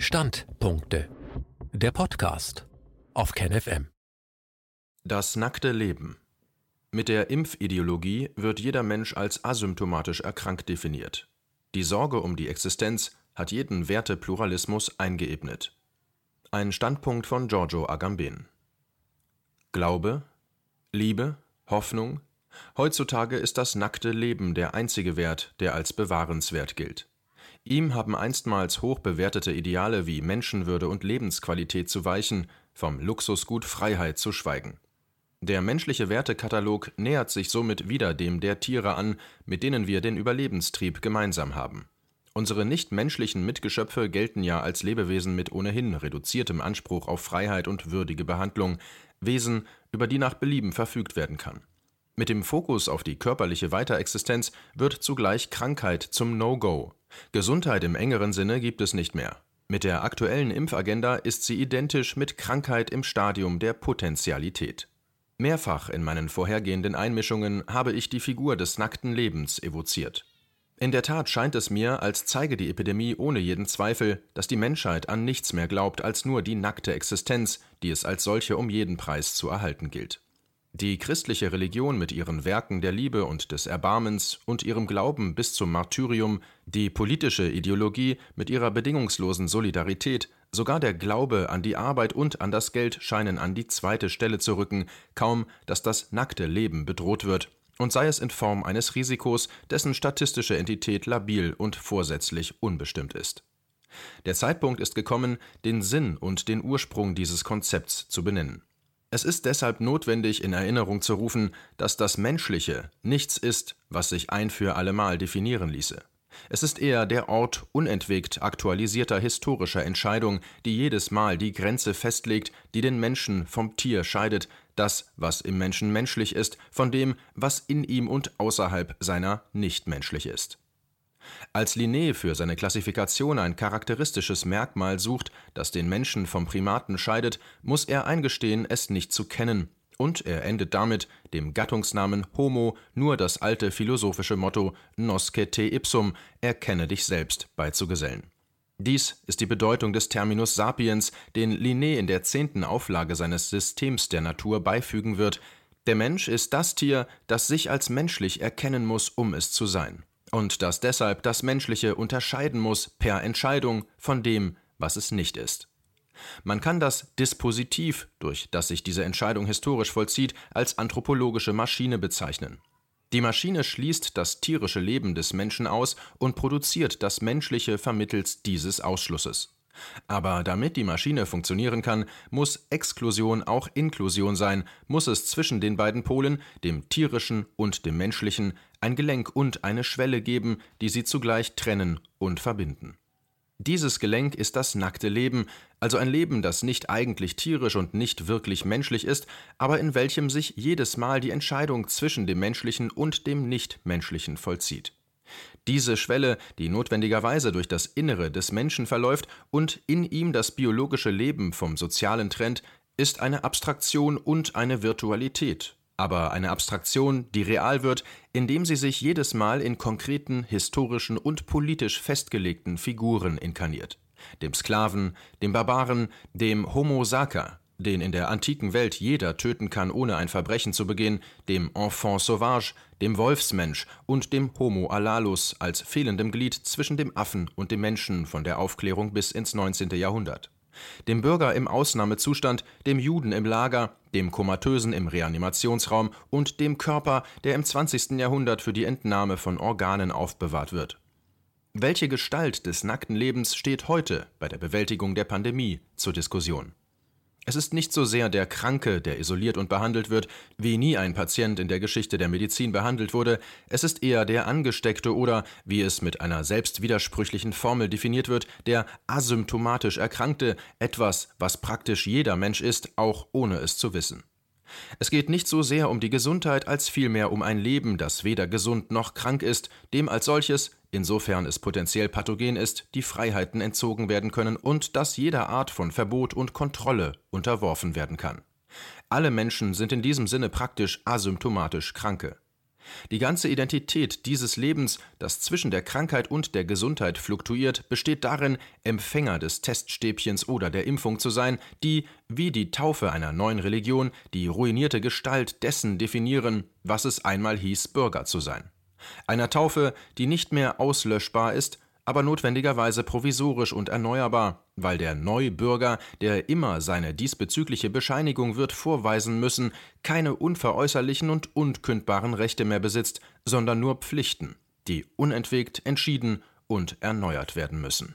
Standpunkte. Der Podcast auf KenFM. Das nackte Leben. Mit der Impfideologie wird jeder Mensch als asymptomatisch erkrankt definiert. Die Sorge um die Existenz hat jeden Wertepluralismus eingeebnet. Ein Standpunkt von Giorgio Agamben. Glaube, Liebe, Hoffnung, heutzutage ist das nackte Leben der einzige Wert, der als bewahrenswert gilt. Ihm haben einstmals hoch bewertete Ideale wie Menschenwürde und Lebensqualität zu weichen, vom Luxusgut Freiheit zu schweigen. Der menschliche Wertekatalog nähert sich somit wieder dem der Tiere an, mit denen wir den Überlebenstrieb gemeinsam haben. Unsere nichtmenschlichen Mitgeschöpfe gelten ja als Lebewesen mit ohnehin reduziertem Anspruch auf Freiheit und würdige Behandlung, Wesen, über die nach Belieben verfügt werden kann. Mit dem Fokus auf die körperliche Weiterexistenz wird zugleich Krankheit zum No-Go. Gesundheit im engeren Sinne gibt es nicht mehr. Mit der aktuellen Impfagenda ist sie identisch mit Krankheit im Stadium der Potentialität. Mehrfach in meinen vorhergehenden Einmischungen habe ich die Figur des nackten Lebens evoziert. In der Tat scheint es mir, als zeige die Epidemie ohne jeden Zweifel, dass die Menschheit an nichts mehr glaubt als nur die nackte Existenz, die es als solche um jeden Preis zu erhalten gilt. Die christliche Religion mit ihren Werken der Liebe und des Erbarmens und ihrem Glauben bis zum Martyrium, die politische Ideologie mit ihrer bedingungslosen Solidarität, sogar der Glaube an die Arbeit und an das Geld scheinen an die zweite Stelle zu rücken, kaum dass das nackte Leben bedroht wird, und sei es in Form eines Risikos, dessen statistische Entität labil und vorsätzlich unbestimmt ist. Der Zeitpunkt ist gekommen, den Sinn und den Ursprung dieses Konzepts zu benennen. Es ist deshalb notwendig, in Erinnerung zu rufen, dass das Menschliche nichts ist, was sich ein für allemal definieren ließe. Es ist eher der Ort unentwegt aktualisierter historischer Entscheidung, die jedes Mal die Grenze festlegt, die den Menschen vom Tier scheidet, das, was im Menschen menschlich ist, von dem, was in ihm und außerhalb seiner nicht menschlich ist. Als Linné für seine Klassifikation ein charakteristisches Merkmal sucht, das den Menschen vom Primaten scheidet, muss er eingestehen, es nicht zu kennen, und er endet damit, dem Gattungsnamen Homo nur das alte philosophische Motto Nosce te ipsum, erkenne dich selbst, beizugesellen. Dies ist die Bedeutung des Terminus sapiens, den Linné in der zehnten Auflage seines Systems der Natur beifügen wird. Der Mensch ist das Tier, das sich als menschlich erkennen muss, um es zu sein und dass deshalb das Menschliche unterscheiden muss per Entscheidung von dem, was es nicht ist. Man kann das Dispositiv, durch das sich diese Entscheidung historisch vollzieht, als anthropologische Maschine bezeichnen. Die Maschine schließt das tierische Leben des Menschen aus und produziert das Menschliche vermittels dieses Ausschlusses. Aber damit die Maschine funktionieren kann, muss Exklusion auch Inklusion sein, muss es zwischen den beiden Polen, dem tierischen und dem menschlichen, ein Gelenk und eine Schwelle geben, die sie zugleich trennen und verbinden. Dieses Gelenk ist das nackte Leben, also ein Leben, das nicht eigentlich tierisch und nicht wirklich menschlich ist, aber in welchem sich jedes Mal die Entscheidung zwischen dem Menschlichen und dem Nichtmenschlichen vollzieht. Diese Schwelle, die notwendigerweise durch das Innere des Menschen verläuft und in ihm das biologische Leben vom Sozialen trennt, ist eine Abstraktion und eine Virtualität, aber eine Abstraktion, die real wird, indem sie sich jedes Mal in konkreten, historischen und politisch festgelegten Figuren inkarniert. Dem Sklaven, dem Barbaren, dem Homo sacer, den in der antiken Welt jeder töten kann, ohne ein Verbrechen zu begehen, dem Enfant sauvage, dem Wolfsmensch und dem Homo alalus als fehlendem Glied zwischen dem Affen und dem Menschen von der Aufklärung bis ins 19. Jahrhundert. Dem Bürger im Ausnahmezustand, dem Juden im Lager, dem Komatösen im Reanimationsraum und dem Körper, der im 20. Jahrhundert für die Entnahme von Organen aufbewahrt wird. Welche Gestalt des nackten Lebens steht heute bei der Bewältigung der Pandemie zur Diskussion? Es ist nicht so sehr der Kranke, der isoliert und behandelt wird, wie nie ein Patient in der Geschichte der Medizin behandelt wurde, es ist eher der Angesteckte oder, wie es mit einer selbstwidersprüchlichen Formel definiert wird, der asymptomatisch Erkrankte, etwas, was praktisch jeder Mensch ist, auch ohne es zu wissen. Es geht nicht so sehr um die Gesundheit als vielmehr um ein Leben, das weder gesund noch krank ist, dem als solches insofern es potenziell pathogen ist, die Freiheiten entzogen werden können und das jeder Art von Verbot und Kontrolle unterworfen werden kann. Alle Menschen sind in diesem Sinne praktisch asymptomatisch Kranke. Die ganze Identität dieses Lebens, das zwischen der Krankheit und der Gesundheit fluktuiert, besteht darin, Empfänger des Teststäbchens oder der Impfung zu sein, die, wie die Taufe einer neuen Religion, die ruinierte Gestalt dessen definieren, was es einmal hieß, Bürger zu sein. Einer Taufe, die nicht mehr auslöschbar ist, aber notwendigerweise provisorisch und erneuerbar, weil der Neubürger, der immer seine diesbezügliche Bescheinigung wird vorweisen müssen, keine unveräußerlichen und unkündbaren Rechte mehr besitzt, sondern nur Pflichten, die unentwegt, entschieden und erneuert werden müssen.